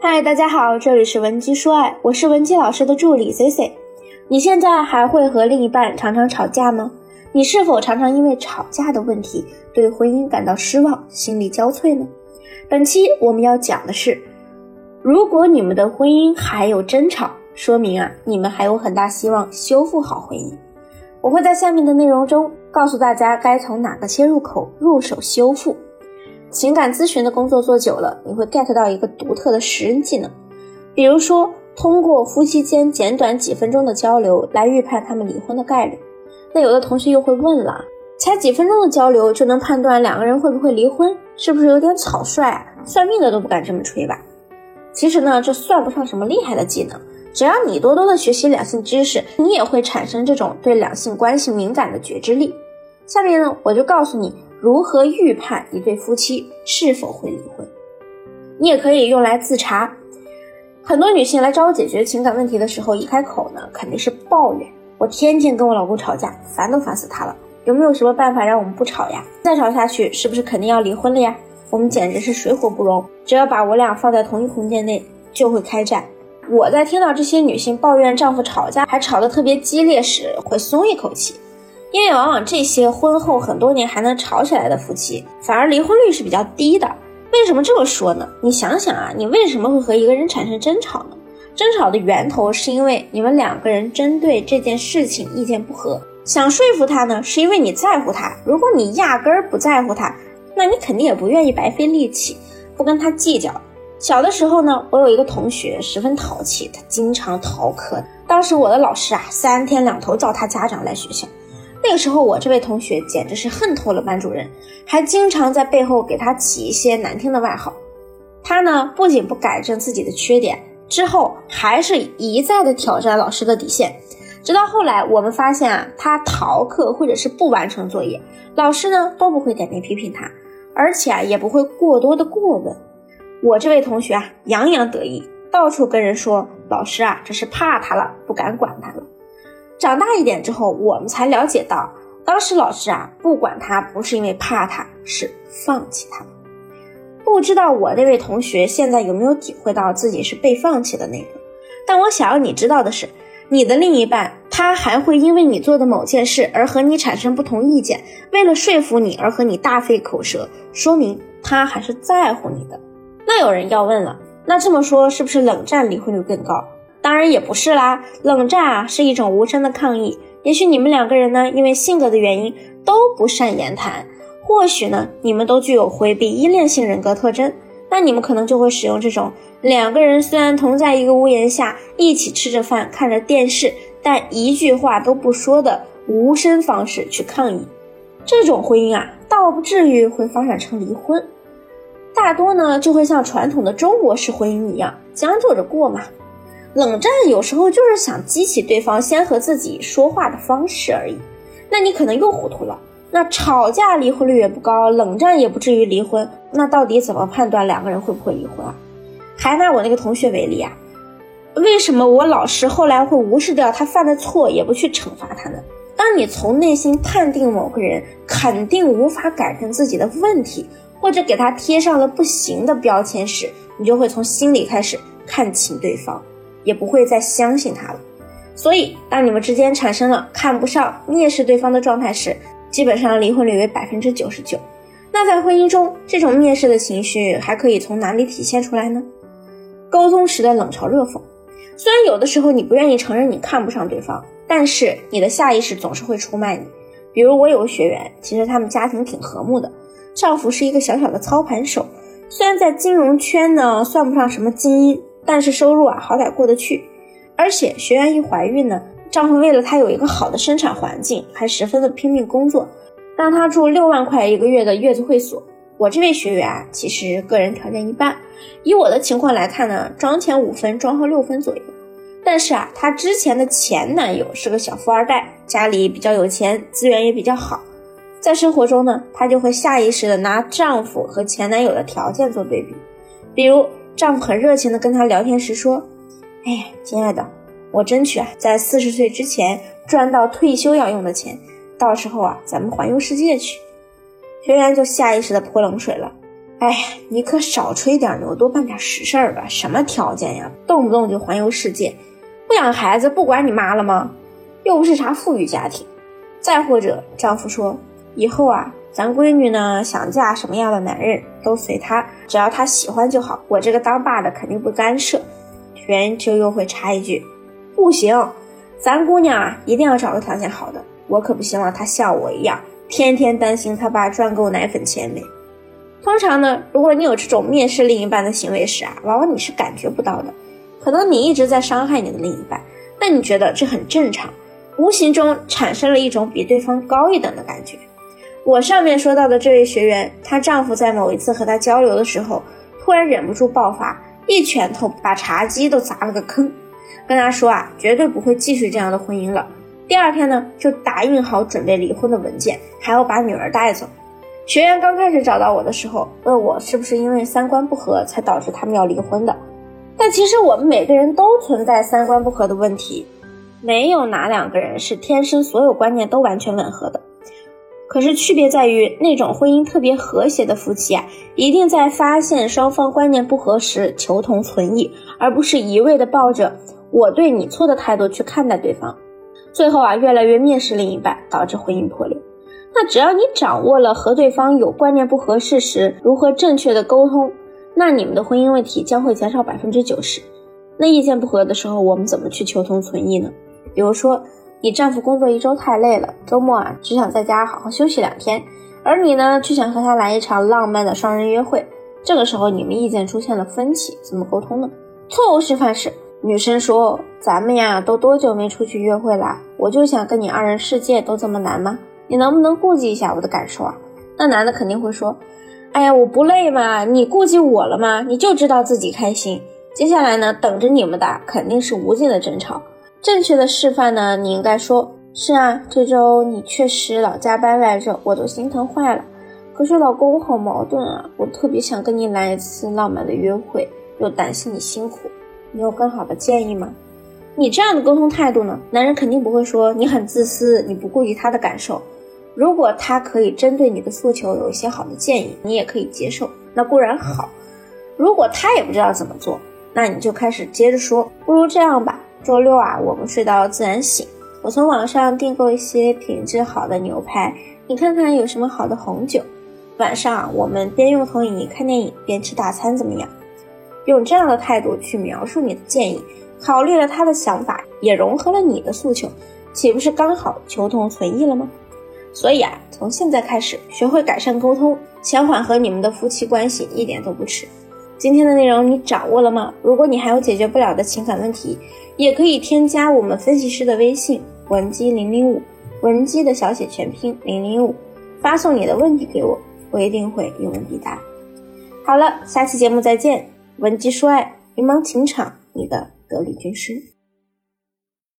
嗨，大家好，这里是文姬说爱，我是文姬老师的助理 C C。你现在还会和另一半常常吵架吗？你是否常常因为吵架的问题对婚姻感到失望、心力交瘁呢？本期我们要讲的是，如果你们的婚姻还有争吵，说明啊，你们还有很大希望修复好婚姻。我会在下面的内容中告诉大家该从哪个切入口入手修复。情感咨询的工作做久了，你会 get 到一个独特的识人技能，比如说。通过夫妻间简短几分钟的交流来预判他们离婚的概率，那有的同学又会问了，才几分钟的交流就能判断两个人会不会离婚，是不是有点草率啊？算命的都不敢这么吹吧？其实呢，这算不上什么厉害的技能，只要你多多的学习两性知识，你也会产生这种对两性关系敏感的觉知力。下面呢，我就告诉你如何预判一对夫妻是否会离婚，你也可以用来自查。很多女性来找我解决情感问题的时候，一开口呢，肯定是抱怨。我天天跟我老公吵架，烦都烦死他了。有没有什么办法让我们不吵呀？再吵下去，是不是肯定要离婚了呀？我们简直是水火不容，只要把我俩放在同一空间内，就会开战。我在听到这些女性抱怨丈夫吵架还吵得特别激烈时，会松一口气，因为往往这些婚后很多年还能吵起来的夫妻，反而离婚率是比较低的。为什么这么说呢？你想想啊，你为什么会和一个人产生争吵呢？争吵的源头是因为你们两个人针对这件事情意见不合，想说服他呢，是因为你在乎他。如果你压根儿不在乎他，那你肯定也不愿意白费力气，不跟他计较。小的时候呢，我有一个同学十分淘气，他经常逃课。当时我的老师啊，三天两头叫他家长来学校。那个时候，我这位同学简直是恨透了班主任，还经常在背后给他起一些难听的外号。他呢，不仅不改正自己的缺点，之后还是一再的挑战老师的底线。直到后来，我们发现啊，他逃课或者是不完成作业，老师呢都不会点名批评他，而且啊，也不会过多的过问。我这位同学啊，洋洋得意，到处跟人说，老师啊，这是怕他了，不敢管他了。长大一点之后，我们才了解到，当时老师啊不管他，不是因为怕他，是放弃他。不知道我那位同学现在有没有体会到自己是被放弃的那个？但我想要你知道的是，你的另一半他还会因为你做的某件事而和你产生不同意见，为了说服你而和你大费口舌，说明他还是在乎你的。那有人要问了，那这么说是不是冷战离婚率更高？当然也不是啦，冷战啊是一种无声的抗议。也许你们两个人呢，因为性格的原因都不善言谈，或许呢，你们都具有回避依恋性人格特征，那你们可能就会使用这种两个人虽然同在一个屋檐下，一起吃着饭看着电视，但一句话都不说的无声方式去抗议。这种婚姻啊，倒不至于会发展成离婚，大多呢就会像传统的中国式婚姻一样将就着过嘛。冷战有时候就是想激起对方先和自己说话的方式而已，那你可能又糊涂了。那吵架离婚率也不高，冷战也不至于离婚，那到底怎么判断两个人会不会离婚啊？还拿我那个同学为例啊，为什么我老师后来会无视掉他犯的错，也不去惩罚他呢？当你从内心判定某个人肯定无法改正自己的问题，或者给他贴上了不行的标签时，你就会从心里开始看清对方。也不会再相信他了，所以当你们之间产生了看不上、蔑视对方的状态时，基本上离婚率为百分之九十九。那在婚姻中，这种蔑视的情绪还可以从哪里体现出来呢？沟通时的冷嘲热讽。虽然有的时候你不愿意承认你看不上对方，但是你的下意识总是会出卖你。比如我有个学员，其实他们家庭挺和睦的，丈夫是一个小小的操盘手，虽然在金融圈呢算不上什么精英。但是收入啊，好歹过得去，而且学员一怀孕呢，丈夫为了她有一个好的生产环境，还十分的拼命工作，让她住六万块一个月的月子会所。我这位学员啊，其实个人条件一般，以我的情况来看呢，妆前五分，妆后六分左右。但是啊，她之前的前男友是个小富二代，家里比较有钱，资源也比较好，在生活中呢，她就会下意识的拿丈夫和前男友的条件做对比，比如。丈夫很热情的跟她聊天时说：“哎呀，亲爱的，我争取啊，在四十岁之前赚到退休要用的钱，到时候啊，咱们环游世界去。”学员就下意识的泼冷水了：“哎，你可少吹点牛，多办点实事儿吧。什么条件呀？动不动就环游世界，不养孩子不管你妈了吗？又不是啥富裕家庭。再或者，丈夫说，以后啊，咱闺女呢想嫁什么样的男人都随她，只要她喜欢就好。我这个当爸的肯定不干涉。学员就又会插一句，不行，咱姑娘啊一定要找个条件好的。我可不希望她像我一样，天天担心她爸赚够奶粉钱没。通常呢，如果你有这种蔑视另一半的行为时啊，往往你是感觉不到的，可能你一直在伤害你的另一半，但你觉得这很正常，无形中产生了一种比对方高一等的感觉。我上面说到的这位学员，她丈夫在某一次和她交流的时候，突然忍不住爆发，一拳头把茶几都砸了个坑，跟她说啊，绝对不会继续这样的婚姻了。第二天呢，就打印好准备离婚的文件，还要把女儿带走。学员刚开始找到我的时候，问我是不是因为三观不合才导致他们要离婚的。但其实我们每个人都存在三观不合的问题，没有哪两个人是天生所有观念都完全吻合的。可是区别在于，那种婚姻特别和谐的夫妻啊，一定在发现双方观念不合时求同存异，而不是一味的抱着我对你错的态度去看待对方，最后啊越来越蔑视另一半，导致婚姻破裂。那只要你掌握了和对方有观念不合适时如何正确的沟通，那你们的婚姻问题将会减少百分之九十。那意见不合的时候，我们怎么去求同存异呢？比如说，你丈夫工作一周太累了，周末啊只想在家好好休息两天，而你呢却想和他来一场浪漫的双人约会。这个时候你们意见出现了分歧，怎么沟通呢？错误示范是，女生说：“咱们呀都多久没出去约会了？我就想跟你二人世界，都这么难吗？”你能不能顾及一下我的感受啊？那男的肯定会说：“哎呀，我不累嘛？你顾及我了吗？你就知道自己开心。”接下来呢，等着你们的肯定是无尽的争吵。正确的示范呢，你应该说：“是啊，这周你确实老加班来着，我都心疼坏了。可是老公我好矛盾啊，我特别想跟你来一次浪漫的约会，又担心你辛苦。你有更好的建议吗？”你这样的沟通态度呢，男人肯定不会说你很自私，你不顾及他的感受。如果他可以针对你的诉求有一些好的建议，你也可以接受，那固然好。如果他也不知道怎么做，那你就开始接着说，不如这样吧，周六啊，我们睡到自然醒，我从网上订购一些品质好的牛排，你看看有什么好的红酒，晚上我们边用投影仪看电影边吃大餐，怎么样？用这样的态度去描述你的建议，考虑了他的想法，也融合了你的诉求，岂不是刚好求同存异了吗？所以啊，从现在开始学会改善沟通，想缓和你们的夫妻关系一点都不迟。今天的内容你掌握了吗？如果你还有解决不了的情感问题，也可以添加我们分析师的微信文姬零零五，文姬的小写全拼零零五，发送你的问题给我，我一定会一问必答。好了，下期节目再见。文姬说爱，迷茫情场，你的得力军师。